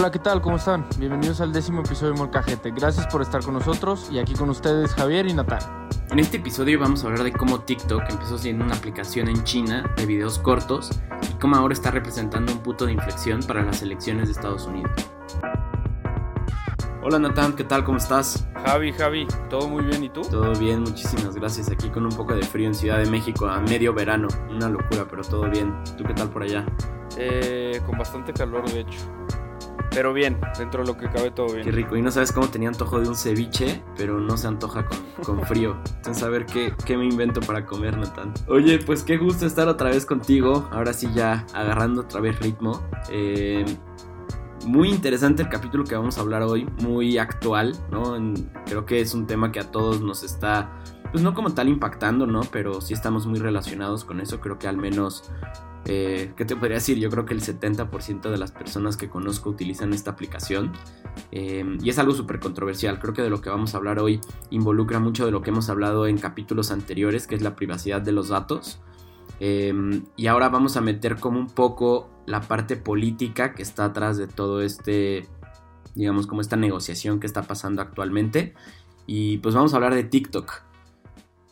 Hola, ¿qué tal? ¿Cómo están? Bienvenidos al décimo episodio de Molcajete. Gracias por estar con nosotros y aquí con ustedes Javier y Natán. En este episodio vamos a hablar de cómo TikTok empezó siendo una aplicación en China de videos cortos y cómo ahora está representando un punto de inflexión para las elecciones de Estados Unidos. Hola Natán, ¿qué tal? ¿Cómo estás? Javi, Javi, todo muy bien, ¿y tú? Todo bien, muchísimas gracias. Aquí con un poco de frío en Ciudad de México a medio verano. Una locura, pero todo bien. ¿Tú qué tal por allá? Eh, con bastante calor, de hecho. Pero bien, dentro de lo que cabe todo bien. Qué rico. Y no sabes cómo tenía antojo de un ceviche, pero no se antoja con, con frío. Entonces, a ver qué, qué me invento para comer, Natán. Oye, pues qué gusto estar otra vez contigo. Ahora sí, ya agarrando otra vez ritmo. Eh, muy interesante el capítulo que vamos a hablar hoy, muy actual, ¿no? creo que es un tema que a todos nos está, pues no como tal impactando, ¿no? Pero sí estamos muy relacionados con eso, creo que al menos, eh, ¿qué te podría decir? Yo creo que el 70% de las personas que conozco utilizan esta aplicación eh, y es algo súper controversial, creo que de lo que vamos a hablar hoy involucra mucho de lo que hemos hablado en capítulos anteriores, que es la privacidad de los datos. Eh, y ahora vamos a meter como un poco la parte política que está atrás de todo este, digamos, como esta negociación que está pasando actualmente. Y pues vamos a hablar de TikTok.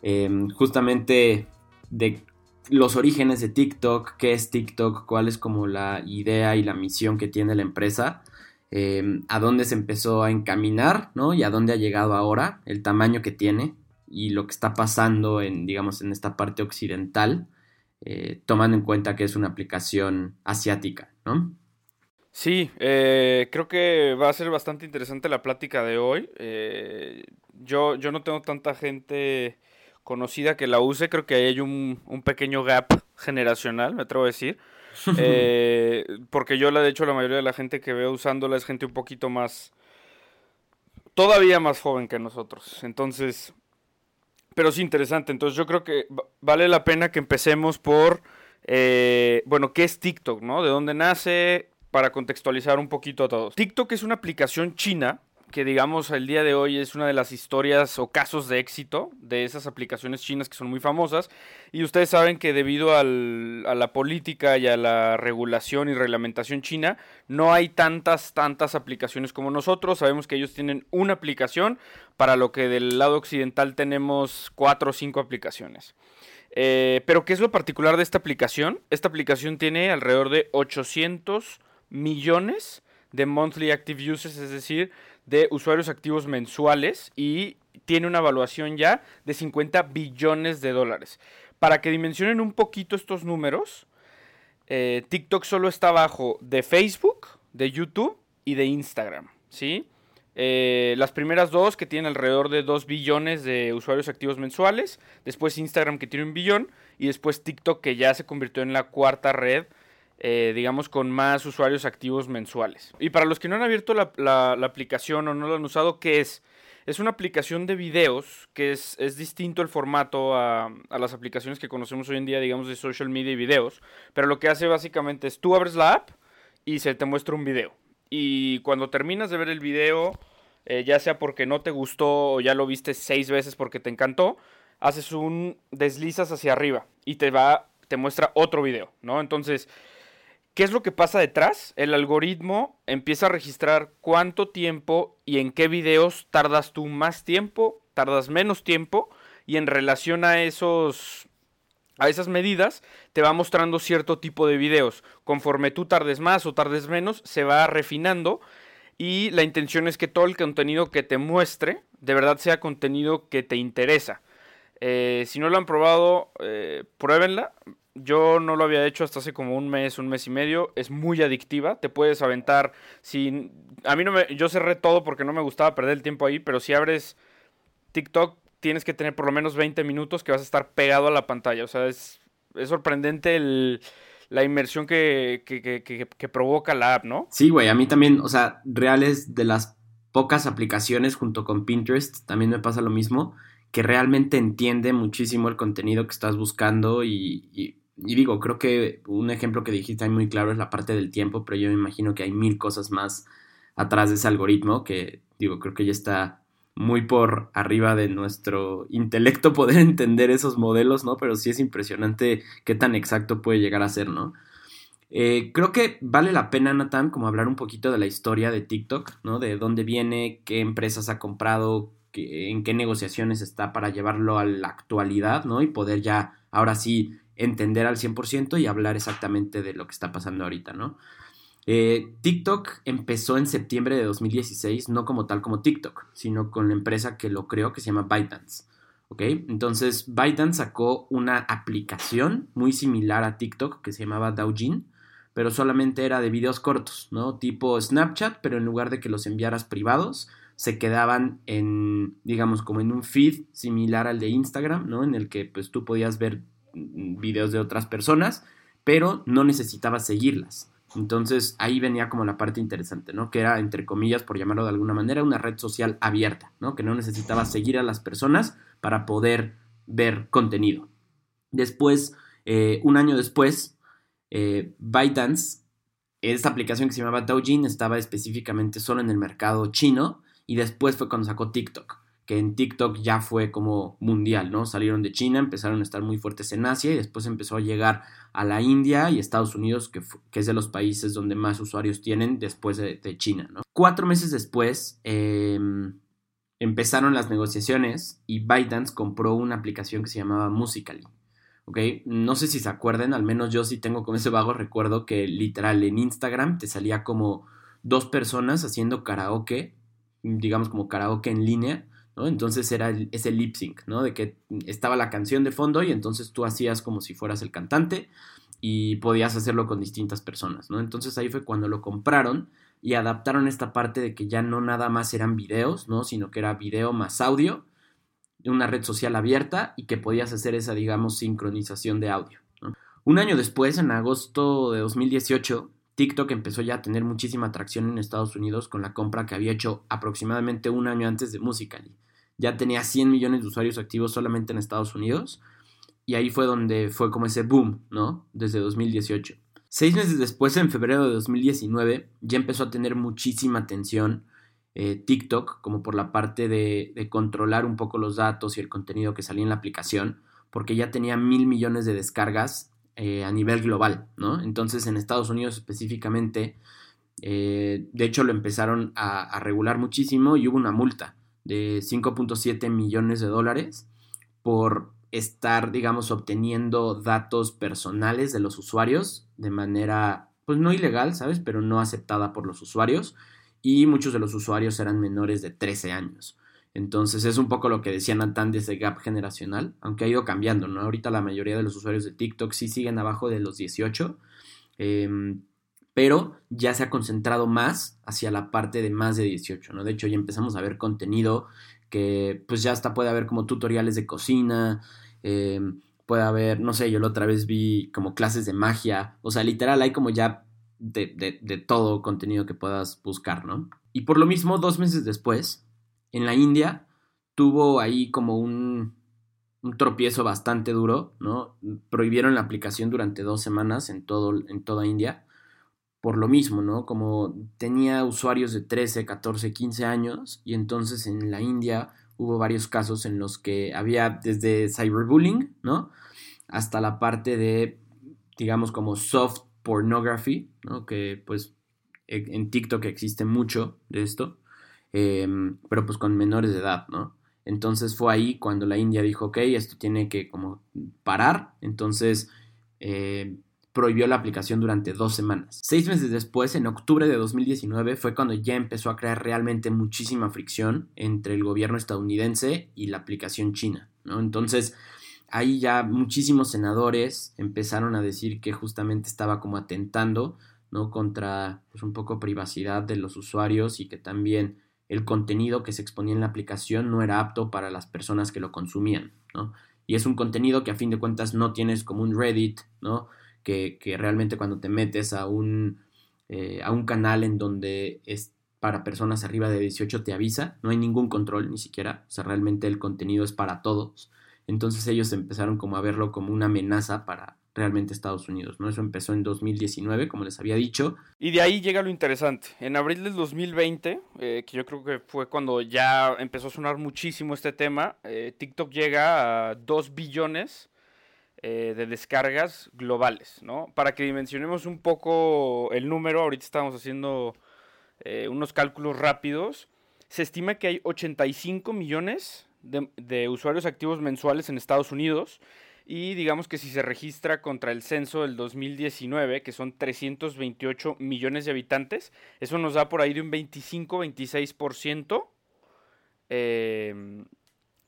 Em, justamente de los orígenes de TikTok, qué es TikTok, cuál es como la idea y la misión que tiene la empresa, em, a dónde se empezó a encaminar, ¿no? Y a dónde ha llegado ahora, el tamaño que tiene y lo que está pasando en, digamos, en esta parte occidental. Eh, tomando en cuenta que es una aplicación asiática, ¿no? Sí, eh, creo que va a ser bastante interesante la plática de hoy. Eh, yo, yo no tengo tanta gente conocida que la use, creo que hay un, un pequeño gap generacional, me atrevo a decir. porque yo, la, de hecho, la mayoría de la gente que veo usándola es gente un poquito más, todavía más joven que nosotros. Entonces, pero es interesante. Entonces yo creo que vale la pena que empecemos por, eh, bueno, ¿qué es TikTok? ¿no? ¿De dónde nace? Para contextualizar un poquito a todos. TikTok es una aplicación china que digamos el día de hoy es una de las historias o casos de éxito de esas aplicaciones chinas que son muy famosas. Y ustedes saben que debido a la política y a la regulación y reglamentación china, no hay tantas, tantas aplicaciones como nosotros. Sabemos que ellos tienen una aplicación, para lo que del lado occidental tenemos cuatro o cinco aplicaciones. Eh, pero ¿qué es lo particular de esta aplicación? Esta aplicación tiene alrededor de 800 millones de monthly active users, es decir, de usuarios activos mensuales y tiene una evaluación ya de 50 billones de dólares. Para que dimensionen un poquito estos números, eh, TikTok solo está abajo de Facebook, de YouTube y de Instagram, ¿sí? Eh, las primeras dos que tienen alrededor de 2 billones de usuarios activos mensuales, después Instagram que tiene un billón y después TikTok que ya se convirtió en la cuarta red eh, digamos, con más usuarios activos mensuales. Y para los que no han abierto la, aplicación o no lo han usado, ¿qué es? Es una aplicación de videos que es, distinto el formato a, a, las aplicaciones que conocemos hoy en día, digamos, de social media y videos. Pero lo que hace básicamente es tú abres la app y se te muestra un video. Y cuando terminas de ver el video, eh, ya sea porque no te gustó o ya lo viste seis veces porque te encantó, haces un deslizas hacia arriba y te va, te muestra otro video, ¿no? Entonces, ¿Qué es lo que pasa detrás? El algoritmo empieza a registrar cuánto tiempo y en qué videos tardas tú más tiempo, tardas menos tiempo y en relación a esos a esas medidas te va mostrando cierto tipo de videos. Conforme tú tardes más o tardes menos, se va refinando y la intención es que todo el contenido que te muestre de verdad sea contenido que te interesa. Eh, si no lo han probado, eh, pruébenla. Yo no lo había hecho hasta hace como un mes, un mes y medio. Es muy adictiva. Te puedes aventar. A mí no me. Yo cerré todo porque no me gustaba perder el tiempo ahí. Pero si abres TikTok, tienes que tener por lo menos 20 minutos que vas a estar pegado a la pantalla. O sea, es, es sorprendente la inmersión que, que, provoca la app, ¿no? Sí, güey. A mí también. O sea, reales de las pocas aplicaciones junto con Pinterest. También me pasa lo mismo. Que realmente entiende muchísimo el contenido que estás buscando y digo, creo que un ejemplo que dijiste ahí muy claro es la parte del tiempo, pero yo me imagino que hay mil cosas más atrás de ese algoritmo que, digo, creo que ya está muy por arriba de nuestro intelecto poder entender esos modelos, ¿no? Pero sí es impresionante qué tan exacto puede llegar a ser, ¿no? Eh, creo que vale la pena, Nathan, como hablar un poquito de la historia de TikTok, ¿no? De dónde viene, qué empresas ha comprado, en qué negociaciones está para llevarlo a la actualidad, ¿no? Y poder ya, ahora sí, entender al 100% y hablar exactamente de lo que está pasando ahorita, ¿no? Eh, TikTok empezó en septiembre de 2016, no como tal como TikTok, sino con la empresa que lo creó que se llama ByteDance. ¿Ok? Entonces, ByteDance sacó una aplicación muy similar a TikTok que se llamaba Douyin, pero solamente era de videos cortos, ¿no? Tipo Snapchat, pero en lugar de que los enviaras privados, se quedaban en, digamos, como en un feed similar al de Instagram, ¿no? En el que pues tú podías ver videos de otras personas, pero no necesitabas seguirlas. Entonces ahí venía como la parte interesante, ¿no? Que era, entre comillas, por llamarlo de alguna manera, una red social abierta, ¿no? Que no necesitaba seguir a las personas para poder ver contenido. Después, eh, un año después, eh, ByteDance, esta aplicación que se llamaba Douyin, estaba específicamente solo en el mercado chino y después fue cuando sacó TikTok que en TikTok ya fue como mundial, ¿no? Salieron de China, empezaron a estar muy fuertes en Asia y después empezó a llegar a la India y Estados Unidos, que, es de los países donde más usuarios tienen después de, China, ¿no? Cuatro meses después em, empezaron las negociaciones y ByteDance compró una aplicación que se llamaba Musically. ¿ok? No sé si se acuerden, al menos yo sí tengo con ese vago recuerdo que literal en Instagram te salía como dos personas haciendo karaoke, digamos como karaoke en línea, entonces era ese lip sync, ¿no? De que estaba la canción de fondo y entonces tú hacías como si fueras el cantante y podías hacerlo con distintas personas, ¿no? Entonces ahí fue cuando lo compraron y adaptaron esta parte de que ya no nada más eran videos, ¿no? Sino que era video más audio, una red social abierta y que podías hacer esa, digamos, sincronización de audio. Un año después, en agosto de 2018, TikTok empezó ya a tener muchísima atracción en Estados Unidos con la compra que había hecho aproximadamente un año antes de Musical.ly ya tenía 100 millones de usuarios activos solamente en Estados Unidos. Y ahí fue donde fue como ese boom, ¿no? Desde 2018. Seis meses después, en febrero de 2019, ya empezó a tener muchísima atención eh, TikTok, como por la parte de, controlar un poco los datos y el contenido que salía en la aplicación, porque ya tenía mil millones de descargas eh, a nivel global, ¿no? Entonces, en Estados Unidos específicamente, eh, de hecho lo empezaron a regular muchísimo y hubo una multa de 5.7 millones de dólares por estar, digamos, obteniendo datos personales de los usuarios de manera, pues no ilegal, ¿sabes? Pero no aceptada por los usuarios. Y muchos de los usuarios eran menores de 13 años. Entonces es un poco lo que decía Nathan de gap generacional, aunque ha ido cambiando, ¿no? Ahorita la mayoría de los usuarios de TikTok sí siguen abajo de los 18. Em, pero ya se ha concentrado más hacia la parte de más de 18, ¿no? De hecho, ya empezamos a ver contenido que pues ya hasta puede haber como tutoriales de cocina, eh, puede haber, no sé, yo la otra vez vi como clases de magia, o sea, literal hay como ya de, de todo contenido que puedas buscar, ¿no? Y por lo mismo, dos meses después, en la India, tuvo ahí como un, un tropiezo bastante duro, ¿no? Prohibieron la aplicación durante dos semanas en, todo, en toda India por lo mismo, ¿no? Como tenía usuarios de 13, 14, 15 años y entonces en la India hubo varios casos en los que había desde cyberbullying, ¿no? Hasta la parte de, digamos, como soft pornography, ¿no? Que pues e, en TikTok existe mucho de esto, em, pero pues con menores de edad, ¿no? Entonces fue ahí cuando la India dijo, ok, esto tiene que como parar, entonces... Eh, prohibió la aplicación durante dos semanas. Seis meses después, en octubre de 2019, fue cuando ya empezó a crear realmente muchísima fricción entre el gobierno estadounidense y la aplicación china, ¿no? Entonces, ahí ya muchísimos senadores empezaron a decir que justamente estaba como atentando, ¿no? Contra, pues, un poco privacidad de los usuarios y que también el contenido que se exponía en la aplicación no era apto para las personas que lo consumían, ¿no? Y es un contenido que a fin de cuentas no tienes como un Reddit, ¿no? Que, realmente cuando te metes a un, eh, a un canal en donde es para personas arriba de 18 te avisa, no hay ningún control ni siquiera, o sea, realmente el contenido es para todos. Entonces ellos empezaron como a verlo como una amenaza para realmente Estados Unidos, ¿no? Eso empezó en 2019, como les había dicho. Y de ahí llega lo interesante. En abril del 2020, eh, que yo creo que fue cuando ya empezó a sonar muchísimo este tema, eh, TikTok llega a 2 billones eh, de descargas globales, ¿no? Para que dimensionemos un poco el número, ahorita estamos haciendo eh, unos cálculos rápidos, se estima que hay 85 millones de, usuarios activos mensuales en Estados Unidos y digamos que si se registra contra el censo del 2019, que son 328 millones de habitantes, eso nos da por ahí de un 25-26% eh,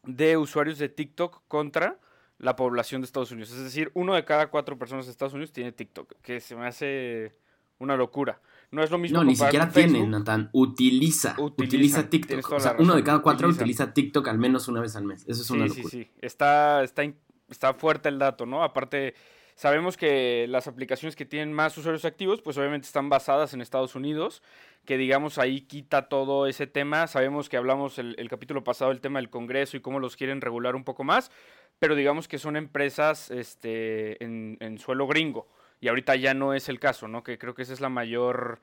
de usuarios de TikTok contra la población de Estados Unidos. Es decir, uno de cada cuatro personas de Estados Unidos tiene TikTok, que se me hace una locura. No es lo mismo. No, ni siquiera tiene, Nathan. Utiliza. Utiliza, TikTok. O sea, uno de cada cuatro utiliza. TikTok al menos una vez al mes. Eso es una locura. Sí, sí, Está, está, está fuerte el dato, ¿no? Aparte, sabemos que las aplicaciones que tienen más usuarios activos, pues obviamente están basadas en Estados Unidos, que digamos ahí quita todo ese tema. Sabemos que hablamos el, capítulo pasado del tema del Congreso y cómo los quieren regular un poco más, pero digamos que son empresas este, en, en suelo gringo y ahorita ya no es el caso, ¿no? Que creo que esa es la mayor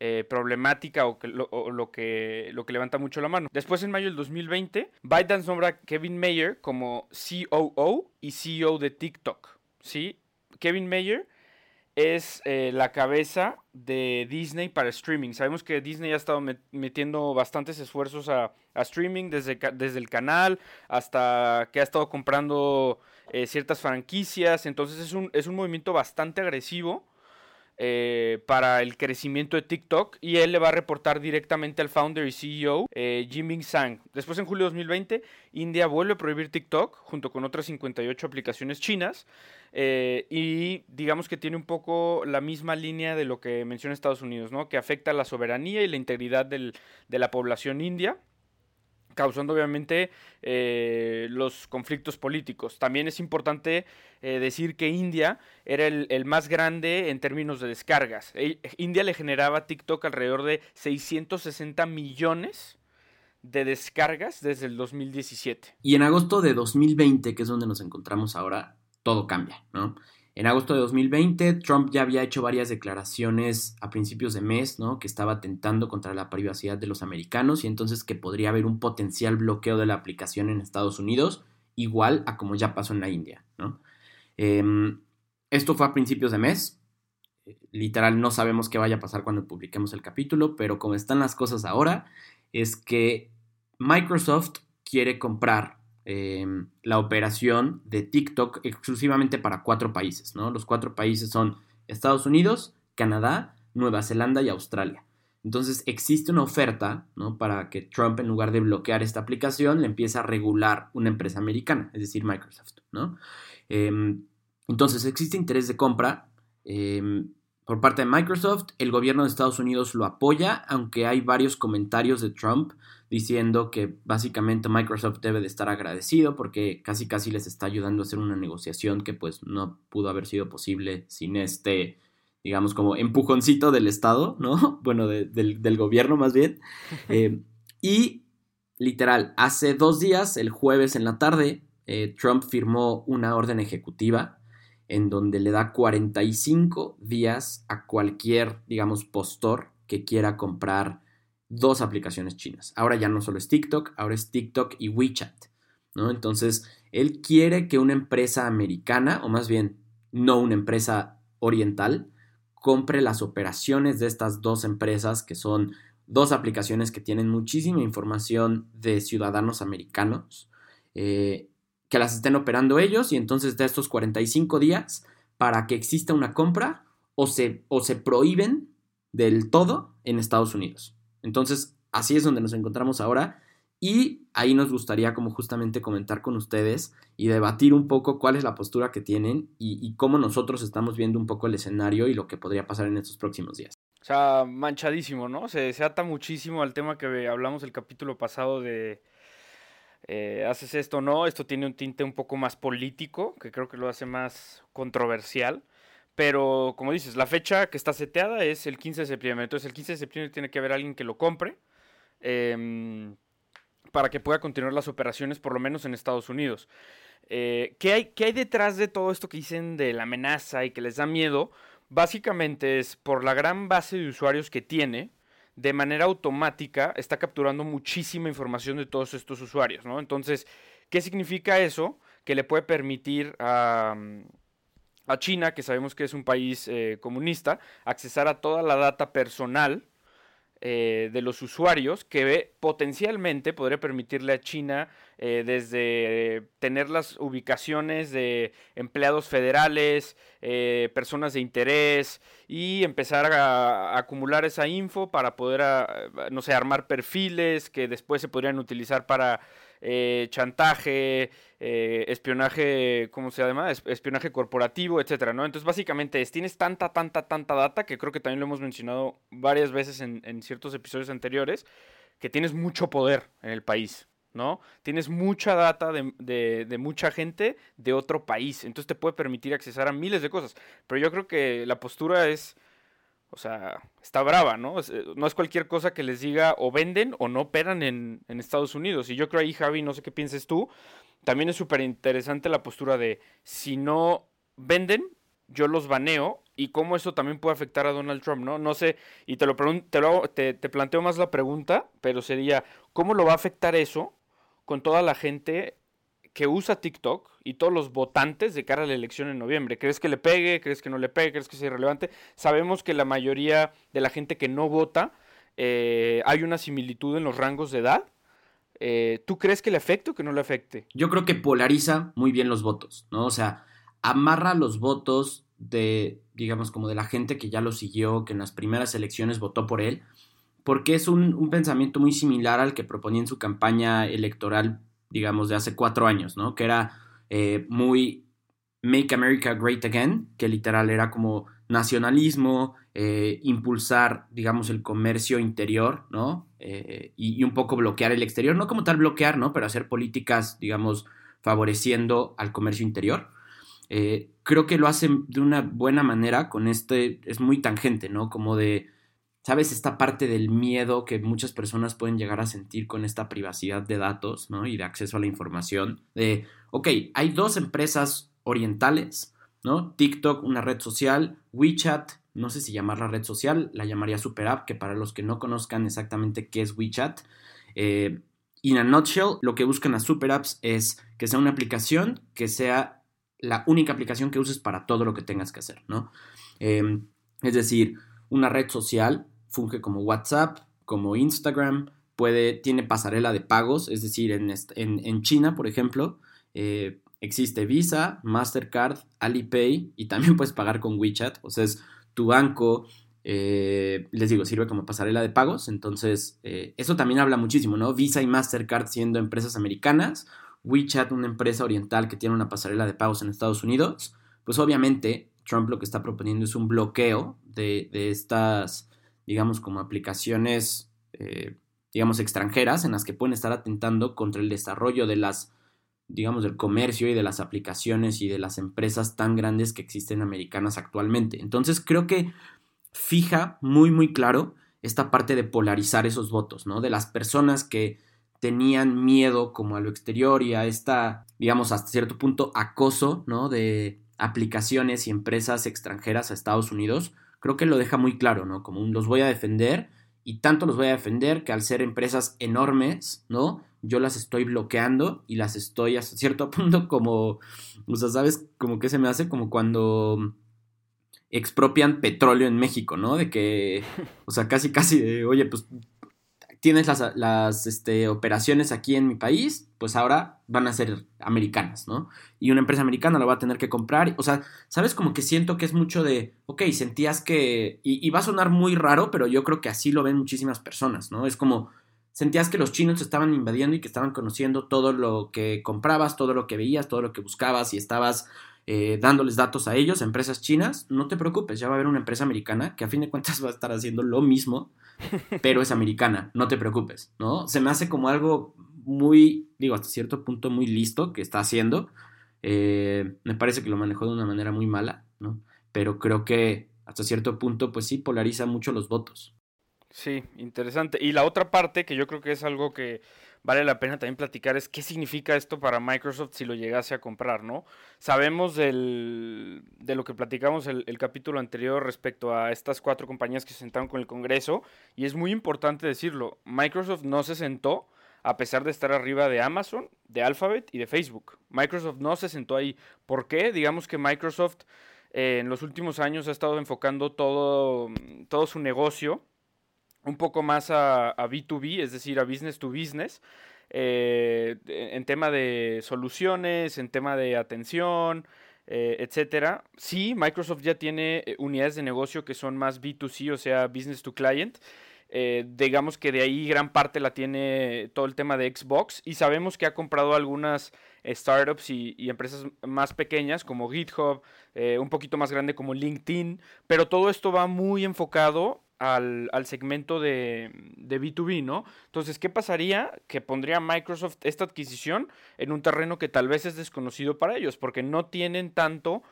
eh, problemática o, lo, que, lo que levanta mucho la mano. Después, en mayo del 2020, ByteDance nombra a Kevin Mayer como COO y CEO de TikTok, ¿sí? Kevin Mayer es eh, la cabeza de Disney para streaming. Sabemos que Disney ha estado metiendo bastantes esfuerzos a, streaming desde, desde, el canal hasta que ha estado comprando eh, ciertas franquicias. Entonces es un, es un movimiento bastante agresivo eh, para el crecimiento de TikTok y él le va a reportar directamente al founder y CEO eh, Jimmy Sang. Después en julio de 2020, India vuelve a prohibir TikTok junto con otras 58 aplicaciones chinas eh, y digamos que tiene un poco la misma línea de lo que menciona Estados Unidos, ¿no? que afecta la soberanía y la integridad de la población india causando obviamente eh, los conflictos políticos. También es importante eh, decir que India era el, más grande en términos de descargas. E, India le generaba TikTok alrededor de 660 millones de descargas desde el 2017. Y en agosto de 2020, que es donde nos encontramos ahora, todo cambia, ¿no? En agosto de 2020, Trump ya había hecho varias declaraciones a principios de mes, ¿no? Que estaba atentando contra la privacidad de los americanos y entonces que podría haber un potencial bloqueo de la aplicación en Estados Unidos, igual a como ya pasó en la India, ¿no? Em, esto fue a principios de mes. Literal, no sabemos qué vaya a pasar cuando publiquemos el capítulo, pero como están las cosas ahora, es que Microsoft quiere comprar Em, la operación de TikTok exclusivamente para cuatro países, ¿no? Los cuatro países son Estados Unidos, Canadá, Nueva Zelanda y Australia. Entonces existe una oferta, ¿no? Para que Trump, en lugar de bloquear esta aplicación, le empiece a regular una empresa americana, es decir, Microsoft, ¿no? Em, entonces existe interés de compra. Em, por parte de Microsoft, el gobierno de Estados Unidos lo apoya, aunque hay varios comentarios de Trump diciendo que básicamente Microsoft debe de estar agradecido porque casi casi les está ayudando a hacer una negociación que pues no pudo haber sido posible sin este, digamos, como empujoncito del Estado, ¿no? Bueno, del, gobierno más bien. Eh, y literal, hace dos días, el jueves en la tarde, eh, Trump firmó una orden ejecutiva en donde le da 45 días a cualquier, digamos, postor que quiera comprar dos aplicaciones chinas. Ahora ya no solo es TikTok, ahora es TikTok y WeChat, ¿no? Entonces, él quiere que una empresa americana, o más bien, no una empresa oriental, compre las operaciones de estas dos empresas que son dos aplicaciones que tienen muchísima información de ciudadanos americanos. Eh, que las estén operando ellos y entonces de estos 45 días para que exista una compra o se, o se prohíben del todo en Estados Unidos. Entonces, así es donde nos encontramos ahora y ahí nos gustaría como justamente comentar con ustedes y debatir un poco cuál es la postura que tienen y, y cómo nosotros estamos viendo un poco el escenario y lo que podría pasar en estos próximos días. O sea, manchadísimo, ¿no? Se, se ata muchísimo al tema que hablamos el capítulo pasado de, eh, haces esto o no, esto tiene un tinte un poco más político, que creo que lo hace más controversial. Pero como dices, la fecha que está seteada es el 15 de septiembre. Entonces el 15 de septiembre tiene que haber alguien que lo compre em, para que pueda continuar las operaciones, por lo menos en Estados Unidos. Eh, ¿qué, hay, ¿Qué hay detrás de todo esto que dicen de la amenaza y que les da miedo? Básicamente es por la gran base de usuarios que tiene, de manera automática está capturando muchísima información de todos estos usuarios, ¿no? Entonces, ¿qué significa eso? que le puede permitir a, a China, que sabemos que es un país eh, comunista, accesar a toda la data personal eh, de los usuarios que potencialmente podría permitirle a China eh, desde tener las ubicaciones de empleados federales, eh, personas de interés y empezar a, acumular esa info para poder, no sé, armar perfiles que después se podrían utilizar para eh, chantaje, eh, espionaje, ¿cómo se llama? Espionaje corporativo, etcétera, ¿no? Entonces, básicamente es, tienes tanta, tanta, tanta data, que creo que también lo hemos mencionado varias veces en, ciertos episodios anteriores, que tienes mucho poder en el país, ¿no? Tienes mucha data de, de, mucha gente de otro país, entonces te puede permitir accesar a miles de cosas. Pero yo creo que la postura es o sea, está brava, ¿no? Eh, no es cualquier cosa que les diga o venden o no operan en, Estados Unidos. Y yo creo ahí, Javi, no sé qué pienses tú, también es súper interesante la postura de si no venden, yo los baneo y cómo eso también puede afectar a Donald Trump, ¿no? No sé, y te lo, te, te planteo más la pregunta, pero sería, ¿cómo lo va a afectar eso con toda la gente que usa TikTok y todos los votantes de cara a la elección en noviembre. ¿Crees que le pegue? ¿Crees que no le pegue? ¿Crees que sea irrelevante? Sabemos que la mayoría de la gente que no vota eh, hay una similitud en los rangos de edad. Eh, ¿Tú crees que le afecte o que no le afecte? Yo creo que polariza muy bien los votos, ¿no? O sea, amarra los votos de, digamos, como de la gente que ya lo siguió, que en las primeras elecciones votó por él, porque es un pensamiento muy similar al que proponía en su campaña electoral digamos, de hace cuatro años, ¿no? Que era eh, muy Make America Great Again, que literal era como nacionalismo, eh, impulsar, digamos, el comercio interior, ¿no? Eh, y, un poco bloquear el exterior, no como tal bloquear, ¿no? Pero hacer políticas, digamos, favoreciendo al comercio interior. creo que lo hacen de una buena manera con este, es muy tangente, ¿no? Como de ¿Sabes? Esta parte del miedo que muchas personas pueden llegar a sentir con esta privacidad de datos, ¿no? Y de acceso a la información. De, ok, hay dos empresas orientales, ¿no? TikTok, una red social, WeChat, no sé si llamarla red social, la llamaría Super App, que para los que no conozcan exactamente qué es WeChat. Eh, in a nutshell, lo que buscan las Super Apps es que sea una aplicación que sea la única aplicación que uses para todo lo que tengas que hacer, ¿no? Eh, es decir, una red social funge como WhatsApp, como Instagram, puede, tiene pasarela de pagos, es decir, en, China, por ejemplo, eh, existe Visa, Mastercard, Alipay y también puedes pagar con WeChat, o sea, es tu banco, eh, les digo, sirve como pasarela de pagos, entonces eh, eso también habla muchísimo, ¿no? Visa y Mastercard siendo empresas americanas, WeChat una empresa oriental que tiene una pasarela de pagos en Estados Unidos, pues obviamente Trump lo que está proponiendo es un bloqueo de estas digamos, como aplicaciones, eh, digamos, extranjeras en las que pueden estar atentando contra el desarrollo de las, digamos, del comercio y de las aplicaciones y de las empresas tan grandes que existen americanas actualmente. Entonces creo que fija muy, muy claro esta parte de polarizar esos votos, ¿no? De las personas que tenían miedo como a lo exterior y a esta, digamos, hasta cierto punto acoso, ¿no? De aplicaciones y empresas extranjeras a Estados Unidos, creo que lo deja muy claro, ¿no? Como un, los voy a defender y tanto los voy a defender que al ser empresas enormes, ¿no? Yo las estoy bloqueando y las estoy a cierto punto como, o sea, ¿sabes? Como que se me hace como cuando expropian petróleo en México, ¿no? De que, o sea, casi, casi de, oye, pues tienes las, este, operaciones aquí en mi país, pues ahora van a ser americanas, ¿no? Y una empresa americana lo va a tener que comprar. O sea, ¿sabes? Como que siento que es mucho de, ok, sentías que, y, va a sonar muy raro, pero yo creo que así lo ven muchísimas personas, ¿no? Es como, sentías que los chinos estaban invadiendo y que estaban conociendo todo lo que comprabas, todo lo que veías, todo lo que buscabas y estabas eh, dándoles datos a ellos, empresas chinas, no te preocupes, ya va a haber una empresa americana que a fin de cuentas va a estar haciendo lo mismo pero es americana, no te preocupes, ¿no? Se me hace como algo muy, digo, hasta cierto punto muy listo que está haciendo. Eh, me parece que lo manejó de una manera muy mala, ¿no? Pero creo que hasta cierto punto, pues sí, polariza mucho los votos. Sí, interesante. Y la otra parte, que yo creo que es algo que vale la pena también platicar es qué significa esto para Microsoft si lo llegase a comprar, ¿no? Sabemos del, de lo que platicamos el, el, capítulo anterior respecto a estas cuatro compañías que se sentaron con el Congreso y es muy importante decirlo, Microsoft no se sentó a pesar de estar arriba de Amazon, de Alphabet y de Facebook. Microsoft no se sentó ahí. ¿Por qué? Digamos que Microsoft eh, en los últimos años ha estado enfocando todo, todo su negocio un poco más a, B2B, es decir, a business to business, eh, en tema de soluciones, en tema de atención, eh, etcétera. Sí, Microsoft ya tiene unidades de negocio que son más B2C, o sea, business to client. digamos que de ahí gran parte la tiene todo el tema de Xbox y sabemos que ha comprado algunas startups y, empresas más pequeñas como GitHub, eh, un poquito más grande como LinkedIn, pero todo esto va muy enfocado al, segmento de, B2B, ¿no? Entonces, ¿qué pasaría? Que pondría Microsoft esta adquisición en un terreno que tal vez es desconocido para ellos, porque no tienen tanto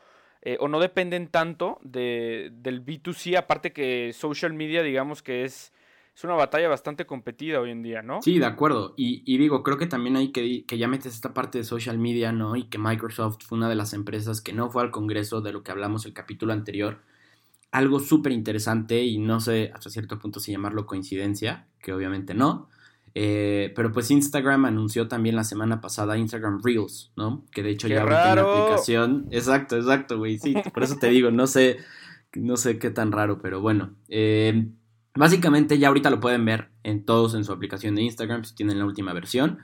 eh, o no dependen tanto de, del B2C, aparte que social media, digamos que es es una batalla bastante competida hoy en día, ¿no? Sí, de acuerdo. Y, digo, creo que también hay que, que ya metes esta parte de social media, ¿no? Y que Microsoft fue una de las empresas que no fue al Congreso de lo que hablamos el capítulo anterior. Algo súper interesante y no sé hasta cierto punto si llamarlo coincidencia, que obviamente no. Eh, pero pues Instagram anunció también la semana pasada Instagram Reels, ¿no? Que de hecho ya ahorita en la aplicación. Exacto, exacto, güey. Sí, por eso te digo, no sé, no sé qué tan raro, pero bueno. Eh, Básicamente ya ahorita lo pueden ver en todos en su aplicación de Instagram si tienen la última versión.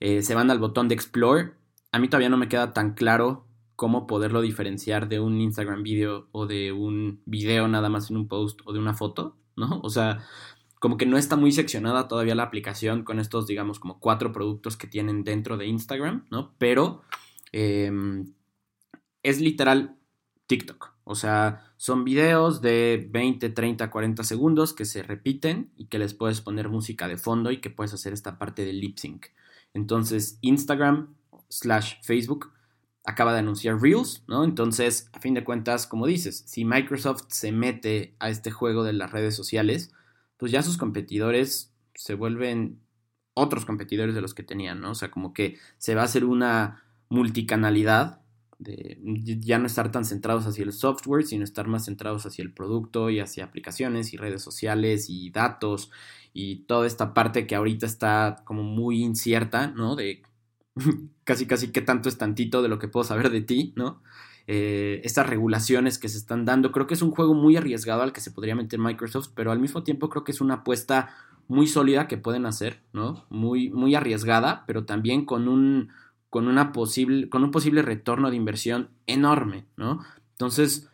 Eh, se van al botón de Explore. A mí todavía no me queda tan claro cómo poderlo diferenciar de un Instagram video o de un video nada más en un post o de una foto, ¿no? O sea, como que no está muy seccionada todavía la aplicación con estos, digamos, como cuatro productos que tienen dentro de Instagram, ¿no? Pero em, es literal TikTok. O sea, son videos de 20, 30, 40 segundos que se repiten y que les puedes poner música de fondo y que puedes hacer esta parte de lip sync. Entonces, Instagram slash Facebook acaba de anunciar Reels, ¿no? Entonces, a fin de cuentas, como dices, si Microsoft se mete a este juego de las redes sociales, pues ya sus competidores se vuelven otros competidores de los que tenían, ¿no? O sea, como que se va a hacer una multicanalidad de ya no estar tan centrados hacia el software, sino estar más centrados hacia el producto y hacia aplicaciones y redes sociales y datos y toda esta parte que ahorita está como muy incierta, ¿no? casi casi qué tanto es tantito de lo que puedo saber de ti, ¿no? Eh, estas regulaciones que se están dando, creo que es un juego muy arriesgado al que se podría meter Microsoft, pero al mismo tiempo creo que es una apuesta muy sólida que pueden hacer, ¿no? Muy, muy arriesgada, pero también con un, con, una posible, con un posible retorno de inversión enorme, ¿no? Entonces,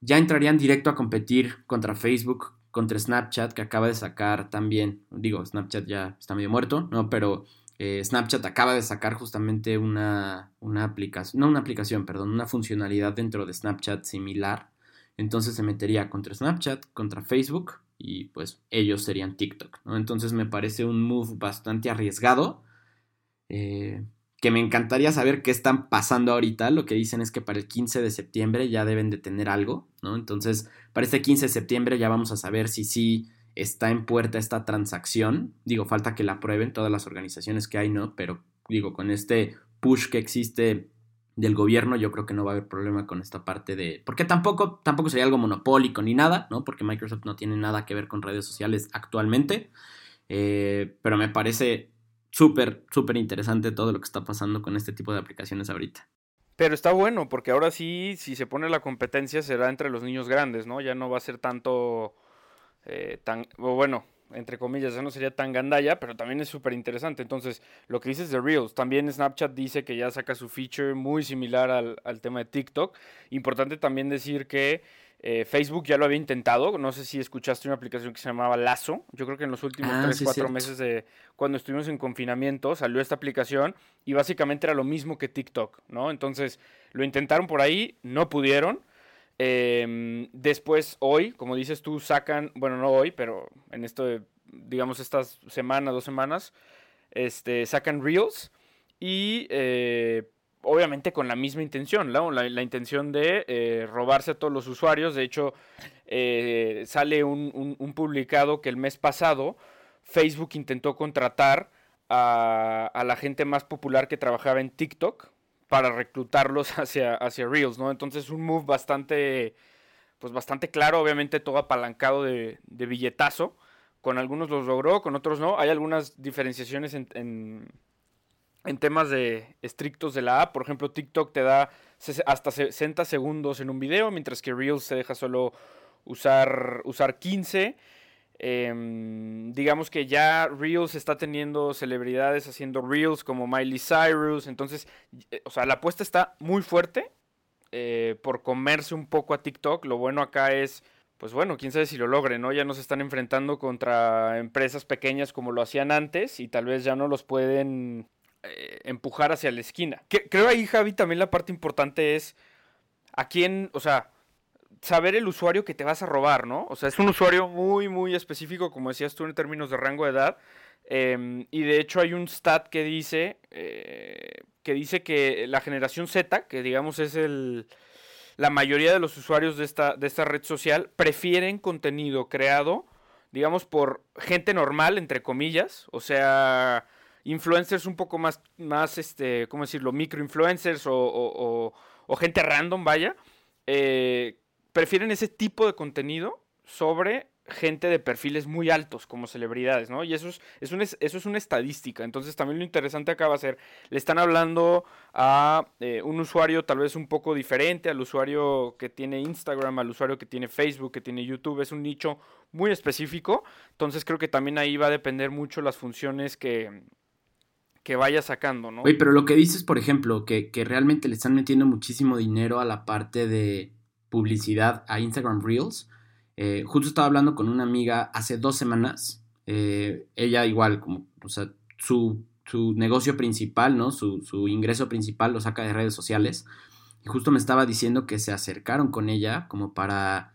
ya entrarían directo a competir contra Facebook, contra Snapchat, que acaba de sacar también, digo, Snapchat ya está medio muerto, ¿no? Pero eh, Snapchat acaba de sacar justamente una, una aplicación, no una aplicación, perdón, una funcionalidad dentro de Snapchat similar. Entonces se metería contra Snapchat, contra Facebook y pues ellos serían TikTok, ¿no? Entonces me parece un move bastante arriesgado. Eh, que me encantaría saber qué están pasando ahorita. Lo que dicen es que para el 15 de septiembre ya deben de tener algo, ¿no? Entonces, para este 15 de septiembre ya vamos a saber si sí está en puerta esta transacción. Digo, falta que la aprueben todas las organizaciones que hay, ¿no? Pero digo, con este push que existe del gobierno, yo creo que no va a haber problema con esta parte de... Porque tampoco, tampoco sería algo monopólico ni nada, ¿no? Porque Microsoft no tiene nada que ver con redes sociales actualmente. Eh, pero me parece súper, súper interesante todo lo que está pasando con este tipo de aplicaciones ahorita. Pero está bueno, porque ahora sí, si se pone la competencia, será entre los niños grandes, ¿no? Ya no va a ser tanto, eh, tan, o bueno, entre comillas, ya no sería tan gandalla, pero también es súper interesante. Entonces, lo que dices de Reels, también Snapchat dice que ya saca su feature muy similar al, al tema de TikTok. Importante también decir que eh, Facebook ya lo había intentado. No sé si escuchaste una aplicación que se llamaba Lazo. Yo creo que en los últimos 3, ah, 4 meses de cuando estuvimos en confinamiento salió esta aplicación y básicamente era lo mismo que TikTok, ¿no? Entonces lo intentaron por ahí, no pudieron. Em, después, hoy, como dices tú, sacan, bueno, no hoy, pero en esto, de, digamos, estas semanas, dos semanas, este, sacan Reels y eh, obviamente con la misma intención, ¿no? la, intención de eh, robarse a todos los usuarios. De hecho, eh, sale un, publicado que el mes pasado Facebook intentó contratar a, la gente más popular que trabajaba en TikTok para reclutarlos hacia, hacia Reels, ¿no? Entonces un move bastante, pues bastante claro, obviamente todo apalancado de, de billetazo Con algunos los logró, con otros no. Hay algunas diferenciaciones en, en, temas de estrictos de la app. Por ejemplo, TikTok te da hasta 60 segundos en un video, mientras que Reels te deja solo usar, usar 15. Em, digamos que ya Reels está teniendo celebridades haciendo Reels como Miley Cyrus. Entonces, eh, o sea, la apuesta está muy fuerte eh, por comerse un poco a TikTok. Lo bueno acá es, pues bueno, quién sabe si lo logren, ¿no? Ya no se están enfrentando contra empresas pequeñas como lo hacían antes y tal vez ya no los pueden eh, empujar hacia la esquina. Creo ahí, Javi, también la parte importante es a quién, o sea, saber el usuario que te vas a robar, ¿no? O sea, es un usuario muy, muy específico, como decías tú, en términos de rango de edad. Em, y de hecho hay un stat que dice, eh, que dice que la generación Z, que digamos es el, la mayoría de los usuarios de esta, de esta red social, prefieren contenido creado, digamos, por gente normal, entre comillas, o sea, influencers un poco más, más este, ¿cómo decirlo? Microinfluencers o, gente random, vaya, eh, prefieren ese tipo de contenido sobre gente de perfiles muy altos como celebridades, ¿no? Y eso es, eso es una estadística. Entonces también lo interesante acá va a ser, le están hablando a eh, un usuario tal vez un poco diferente, al usuario que tiene Instagram, al usuario que tiene Facebook, que tiene YouTube, es un nicho muy específico. Entonces creo que también ahí va a depender mucho las funciones que, que vaya sacando, ¿no? Oye, pero lo que dices, por ejemplo, que, que realmente le están metiendo muchísimo dinero a la parte de publicidad a Instagram Reels. Eh, justo estaba hablando con una amiga hace dos semanas. Eh, ella igual, como, o sea, su, negocio principal, ¿no? Su, ingreso principal lo saca de redes sociales. Y justo me estaba diciendo que se acercaron con ella como para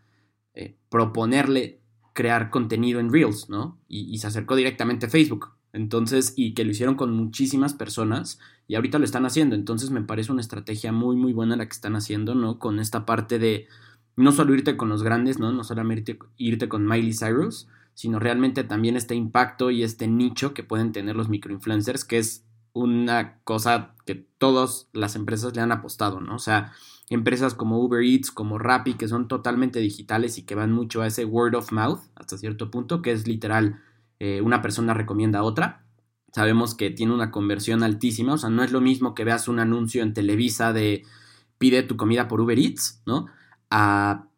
eh, proponerle crear contenido en Reels, ¿no? Y, y, se acercó directamente a Facebook. Entonces, y que lo hicieron con muchísimas personas y ahorita lo están haciendo. Entonces, me parece una estrategia muy, muy buena la que están haciendo, ¿no? Con esta parte de no solo irte con los grandes, ¿no? No solamente irte con Miley Cyrus, sino realmente también este impacto y este nicho que pueden tener los microinfluencers, que es una cosa que todas las empresas le han apostado, ¿no? O sea, empresas como Uber Eats, como Rappi, que son totalmente digitales y que van mucho a ese word of mouth hasta cierto punto, que es literal eh, una persona recomienda a otra. Sabemos que tiene una conversión altísima, o sea, no es lo mismo que veas un anuncio en Televisa de pide tu comida por Uber Eats, ¿no? A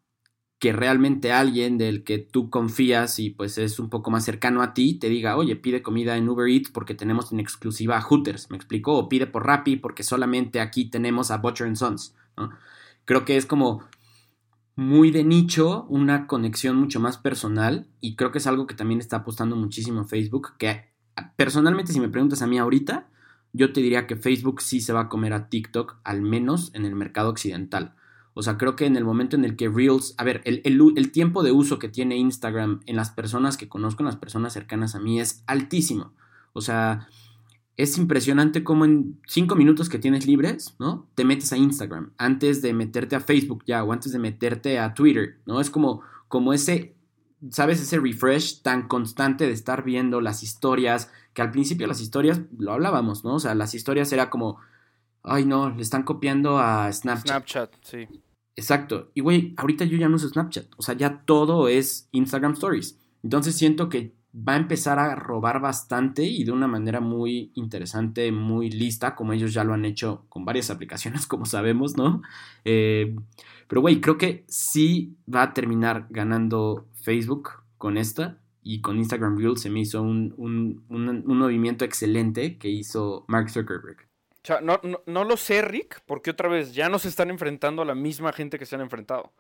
que realmente alguien del que tú confías y pues es un poco más cercano a ti te diga, oye, pide comida en Uber Eats porque tenemos en exclusiva a Hooters, me explicó, o pide por Rappi porque solamente aquí tenemos a Butcher Sons, ¿no? Creo que es como muy de nicho, una conexión mucho más personal y creo que es algo que también está apostando muchísimo Facebook, que personalmente si me preguntas a mí ahorita, yo te diría que Facebook sí se va a comer a TikTok, al menos en el mercado occidental. O sea, creo que en el momento en el que Reels, a ver, el, el, tiempo de uso que tiene Instagram en las personas que conozco, en las personas cercanas a mí, es altísimo. O sea, es impresionante cómo en cinco minutos que tienes libres, ¿no? Te metes a Instagram antes de meterte a Facebook ya o antes de meterte a Twitter, ¿no? Es como, como ese, ¿sabes? Ese refresh tan constante de estar viendo las historias, que al principio las historias, lo hablábamos, ¿no? O sea, las historias era como, ay no, le están copiando a Snapchat. Snapchat, sí. Exacto. Y güey, ahorita yo ya no uso Snapchat, o sea, ya todo es Instagram Stories. Entonces siento que va a empezar a robar bastante y de una manera muy interesante, muy lista, como ellos ya lo han hecho con varias aplicaciones, como sabemos, ¿no? Eh, pero, güey, creo que sí va a terminar ganando Facebook con esta y con Instagram Reels se me hizo un, un, un, movimiento excelente que hizo Mark Zuckerberg. No, no, no lo sé, Rick, porque otra vez ya no se están enfrentando a la misma gente que se han enfrentado.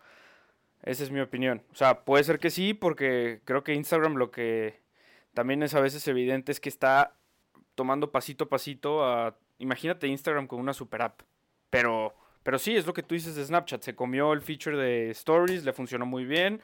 Esa es mi opinión. O sea, puede ser que sí, porque creo que Instagram lo que también es a veces evidente es que está tomando pasito a pasito a... Imagínate Instagram con una super app. Pero, pero sí, es lo que tú dices de Snapchat. Se comió el feature de Stories, le funcionó muy bien.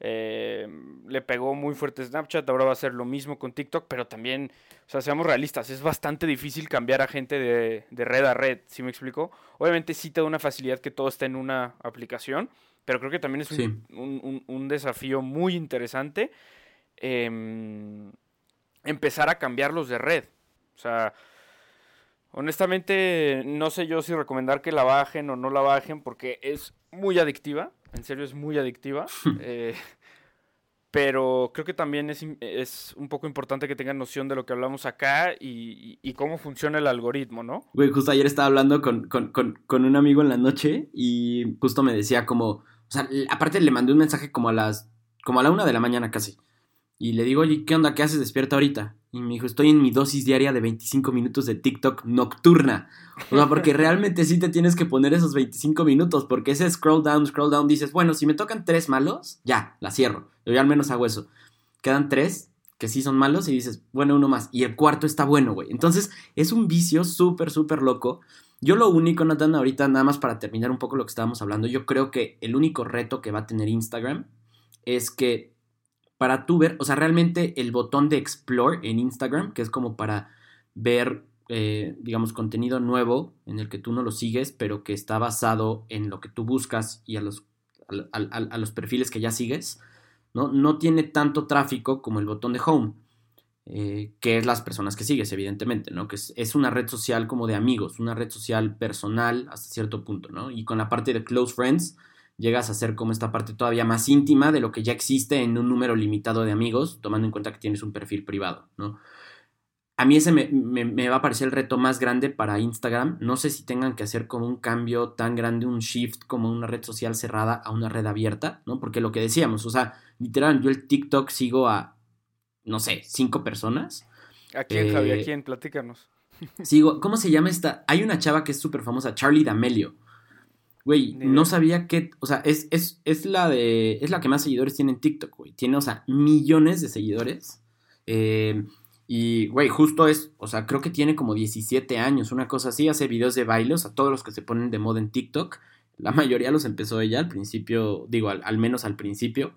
Eh, le pegó muy fuerte Snapchat, ahora va a ser lo mismo con TikTok, pero también, o sea, seamos realistas, es bastante difícil cambiar a gente de, red a red, ¿sí me explico? Obviamente sí te da una facilidad que todo esté en una aplicación, pero creo que también es un desafío muy interesante Em, empezar a cambiarlos de red. O sea, honestamente no sé yo si recomendar que la bajen o no la bajen porque es muy adictiva. En serio es muy adictiva. Eh, pero creo que también es, es, un poco importante que tengan noción de lo que hablamos acá y, y cómo funciona el algoritmo, ¿no? Güey, justo ayer estaba hablando con, con, con, con, un amigo en la noche y justo me decía como, o sea, aparte le mandé un mensaje como a las, como a la una de la mañana casi. Y le digo, oye, ¿qué onda? ¿Qué haces despierta ahorita? Y me dijo, estoy en mi dosis diaria de 25 minutos de TikTok nocturna. O sea, porque realmente sí te tienes que poner esos 25 minutos, porque ese scroll down, scroll down, dices, bueno, si me tocan tres malos, ya, la cierro. Yo al menos hago eso. Quedan tres que sí son malos y dices, bueno, uno más. Y el cuarto está bueno, güey. Entonces, es un vicio súper, súper loco. Yo lo único, Nathan, ahorita nada más para terminar un poco lo que estábamos hablando, yo creo que el único reto que va a tener Instagram es que para tú ver, o sea, realmente el botón de Explore en Instagram, que es como para ver, eh, digamos, contenido nuevo en el que tú no lo sigues, pero que está basado en lo que tú buscas y a los, a, los perfiles que ya sigues, ¿no? no tiene tanto tráfico como el botón de Home. Eh, que es las personas que sigues, evidentemente, ¿no? Que es, es, una red social como de amigos, una red social personal hasta cierto punto, ¿no? Y con la parte de close friends, llegas a ser como esta parte todavía más íntima de lo que ya existe en un número limitado de amigos, tomando en cuenta que tienes un perfil privado, ¿no? A mí ese me, va a parecer el reto más grande para Instagram. No sé si tengan que hacer como un cambio tan grande, un shift como una red social cerrada a una red abierta, ¿no? Porque lo que decíamos, o sea, literal, yo el TikTok sigo a, no sé, cinco personas. ¿A quién, Javi? ¿A eh, quién? Platícanos. Sigo, ¿cómo se llama esta? Hay una chava que es súper famosa, Charlie D'Amelio. Güey, no sabía que, o sea, es, es, es, la de, es la que más seguidores tiene en TikTok, güey. Tiene, o sea, millones de seguidores. Eh, y, güey, justo es, o sea, creo que tiene como 17 años, una cosa así. Hace videos de bailes a todos los que se ponen de moda en TikTok. La mayoría los empezó ella al principio, digo, al, menos al principio.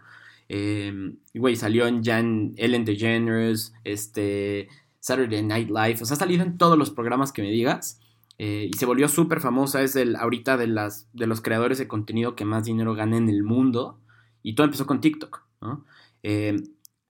Eh, güey, salió en, ya en Ellen DeGeneres, este, Saturday Night Live. O sea, ha salido en todos los programas que me digas. Eh, y se volvió súper famosa, es el, ahorita de, las, de los creadores de contenido que más dinero gana en el mundo. Y todo empezó con TikTok, eh,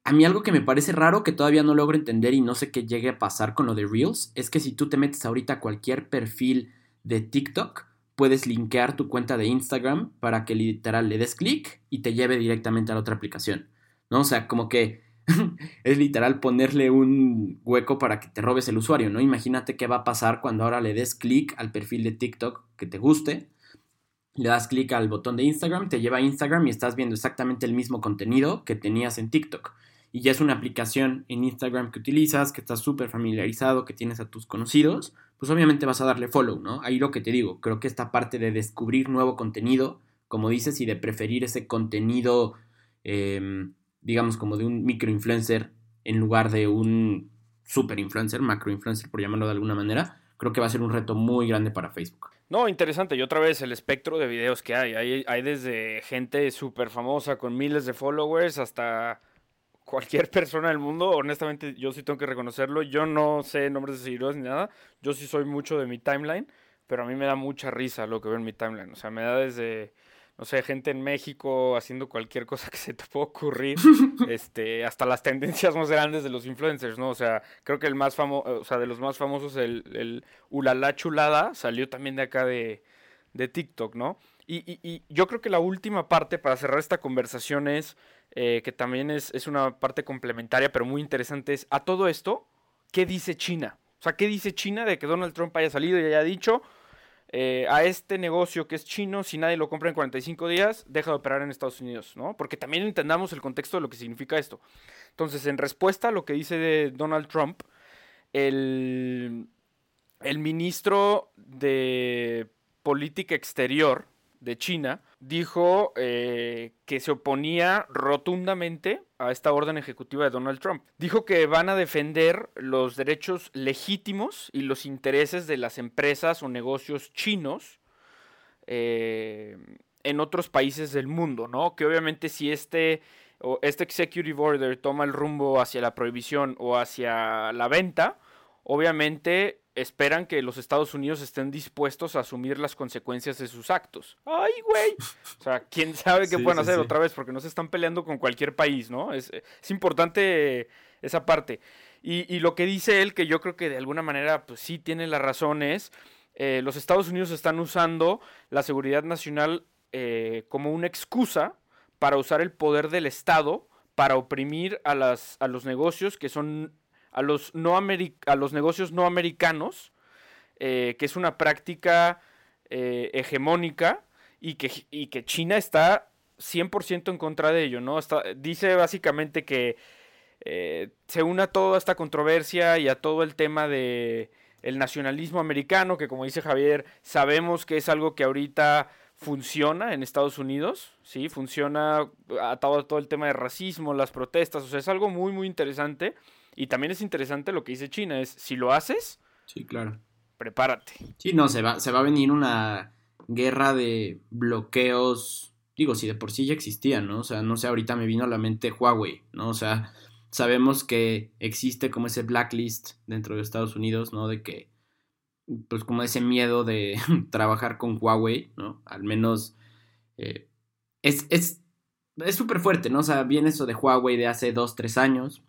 a mí algo que me parece raro, que todavía no logro entender y no sé qué llegue a pasar con lo de Reels, es que si tú te metes ahorita a cualquier perfil de TikTok, puedes linkear tu cuenta de Instagram para que literal le des clic y te lleve directamente a la otra aplicación. ¿No? O sea, como que es literal ponerle un hueco para que te robes el usuario, ¿no? Imagínate qué va a pasar cuando ahora le des clic al perfil de TikTok que te guste, le das clic al botón de Instagram, te lleva a Instagram y estás viendo exactamente el mismo contenido que tenías en TikTok. Y ya es una aplicación en Instagram que utilizas, que estás súper familiarizado, que tienes a tus conocidos, pues obviamente vas a darle follow, ¿no? Ahí lo que te digo, creo que esta parte de descubrir nuevo contenido, como dices, y de preferir ese contenido em, digamos, como de un microinfluencer en lugar de un super influencer, macro influencer, por llamarlo de alguna manera, creo que va a ser un reto muy grande para Facebook. No, interesante. Y otra vez el espectro de videos que hay. Hay, hay desde gente súper famosa con miles de followers hasta cualquier persona del mundo. Honestamente, yo sí tengo que reconocerlo. Yo no sé nombres de seguidores ni nada. Yo sí soy mucho de mi timeline, pero a mí me da mucha risa lo que veo en mi timeline. O sea, me da desde no sé, gente en México haciendo cualquier cosa que se te pueda ocurrir, este, hasta las tendencias más grandes de los influencers, ¿no? O sea, creo que el más famoso, o sea, de los más famosos, el, el Ulala Chulada, salió también de acá de, de TikTok, ¿no? Y, y, y, yo creo que la última parte para cerrar esta conversación es, eh, que también es, es una parte complementaria, pero muy interesante, es a todo esto, ¿qué dice China? O sea, ¿qué dice China de que Donald Trump haya salido y haya dicho, eh, a este negocio que es chino, si nadie lo compra en 45 días, deja de operar en Estados Unidos, ¿no? Porque también entendamos el contexto de lo que significa esto. Entonces, en respuesta a lo que dice Donald Trump, el, el ministro de Política Exterior de China dijo eh, que se oponía rotundamente a esta orden ejecutiva de Donald Trump. Dijo que van a defender los derechos legítimos y los intereses de las empresas o negocios chinos eh, en otros países del mundo, ¿no? Que obviamente si este, este executive order toma el rumbo hacia la prohibición o hacia la venta, obviamente esperan que los Estados Unidos estén dispuestos a asumir las consecuencias de sus actos. ¡Ay, güey! O sea, quién sabe qué pueden hacer otra vez, porque no se están peleando con cualquier país, ¿no? Es, importante esa parte. Y, lo que dice él, que yo creo que de alguna manera, pues sí tiene la razón, es eh, los Estados Unidos están usando la seguridad nacional eh, como una excusa para usar el poder del Estado para oprimir a, las, a los negocios que son a los, no a los negocios no americanos, eh, que es una práctica eh, hegemónica y que, y que China está 100% en contra de ello, ¿no? dice básicamente que eh, se une a toda esta controversia y a todo el tema de el nacionalismo americano, que como dice Javier, sabemos que es algo que ahorita funciona en Estados Unidos, ¿sí? Funciona atado a todo el tema de racismo, las protestas, o sea, es algo muy, muy interesante. Y también es interesante lo que dice China, es si lo haces, sí, claro. Prepárate. Sí, no, se va, se va a venir una guerra de bloqueos, digo, si de por sí ya existía, ¿no? O sea, no sé, ahorita me vino a la mente Huawei, ¿no? O sea, sabemos que existe como ese blacklist dentro de Estados Unidos, ¿no? De que, pues como ese miedo de trabajar con Huawei, ¿no? Al menos eh, es súper es, fuerte, ¿no? O sea, viene eso de Huawei de hace dos, tres años.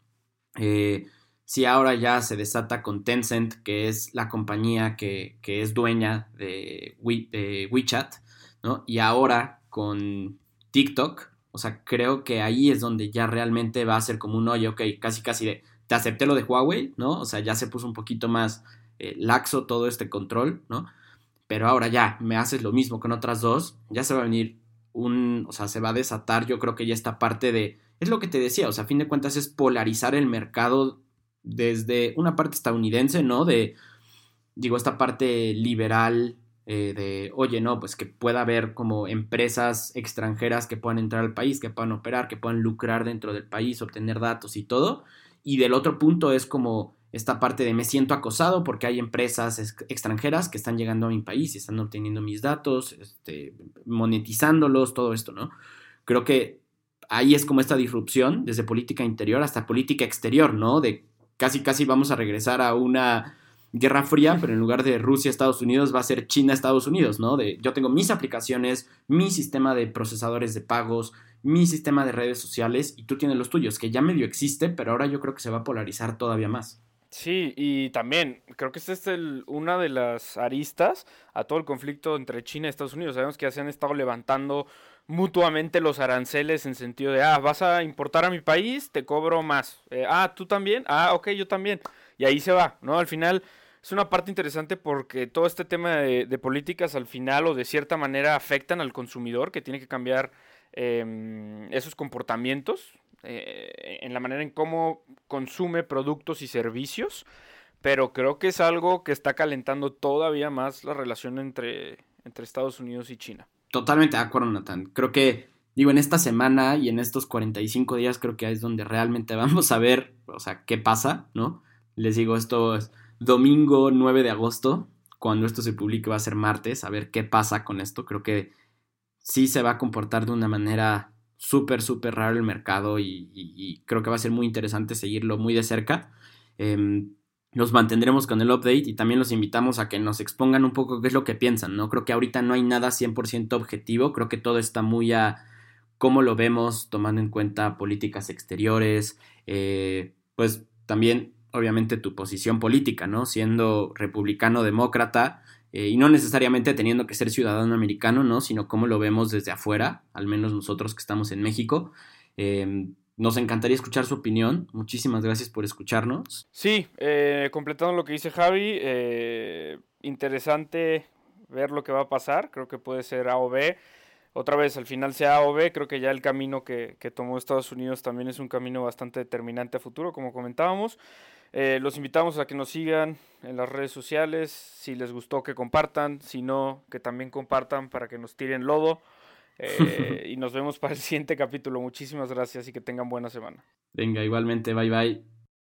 Eh, si ahora ya se desata con Tencent, que es la compañía que, es dueña de, WeChat, ¿no? Y ahora con TikTok, o sea, creo que ahí es donde ya realmente va a ser como un hoyo, ok, casi casi de, te acepté lo de Huawei, ¿no? O sea, ya se puso un poquito más eh, laxo todo este control, ¿no? Pero ahora ya, me haces lo mismo con otras dos, ya se va a venir un, o sea, se va a desatar, yo creo que ya esta parte de, es lo que te decía, o sea, a fin de cuentas es polarizar el mercado desde una parte estadounidense, ¿no? De, digo, esta parte liberal eh, de, oye, no, pues que pueda haber como empresas extranjeras que puedan entrar al país, que puedan operar, que puedan lucrar dentro del país, obtener datos y todo. Y del otro punto es como esta parte de me siento acosado porque hay empresas extranjeras que están llegando a mi país y están obteniendo mis datos, este, monetizándolos, todo esto, ¿no? Creo que ahí es como esta disrupción desde política interior hasta política exterior, ¿no? De casi casi vamos a regresar a una guerra fría, pero en lugar de Rusia Estados Unidos va a ser China Estados Unidos, ¿no? De yo tengo mis aplicaciones, mi sistema de procesadores de pagos, mi sistema de redes sociales y tú tienes los tuyos, que ya medio existe, pero ahora yo creo que se va a polarizar todavía más. Sí, y también creo que esta es el, una de las aristas a todo el conflicto entre China y Estados Unidos. Sabemos que ya se han estado levantando mutuamente los aranceles en sentido de, ah, vas a importar a mi país, te cobro más. Eh, ah, tú también, ah, ok, yo también. Y ahí se va, ¿no? Al final es una parte interesante porque todo este tema de, políticas al final o de cierta manera afectan al consumidor que tiene que cambiar em, esos comportamientos eh, en la manera en cómo consume productos y servicios, pero creo que es algo que está calentando todavía más la relación entre, entre Estados Unidos y China. Totalmente de acuerdo, Nathan. Creo que, digo, en esta semana y en estos 45 días creo que es donde realmente vamos a ver, o sea, qué pasa, ¿no? Les digo, esto es domingo 9 de agosto, cuando esto se publique va a ser martes, a ver qué pasa con esto. Creo que sí se va a comportar de una manera súper, súper raro el mercado y, creo que va a ser muy interesante seguirlo muy de cerca. Em, los mantendremos con el update y también los invitamos a que nos expongan un poco qué es lo que piensan, ¿no? Creo que ahorita no hay nada 100% objetivo, creo que todo está muy a cómo lo vemos, tomando en cuenta políticas exteriores, eh, pues también obviamente tu posición política, ¿no? Siendo republicano demócrata, eh, y no necesariamente teniendo que ser ciudadano americano, ¿no? Sino cómo lo vemos desde afuera, al menos nosotros que estamos en México. Em, nos encantaría escuchar su opinión. Muchísimas gracias por escucharnos. Sí, eh, completando lo que dice Javi, eh, interesante ver lo que va a pasar. Creo que puede ser A o B. Otra vez, al final sea A o B, creo que ya el camino que, tomó Estados Unidos también es un camino bastante determinante a futuro, como comentábamos. Eh, los invitamos a que nos sigan en las redes sociales. Si les gustó, que compartan. Si no, que también compartan para que nos tiren lodo. Eh, y nos vemos para el siguiente capítulo. Muchísimas gracias y que tengan buena semana. Venga, igualmente. Bye bye.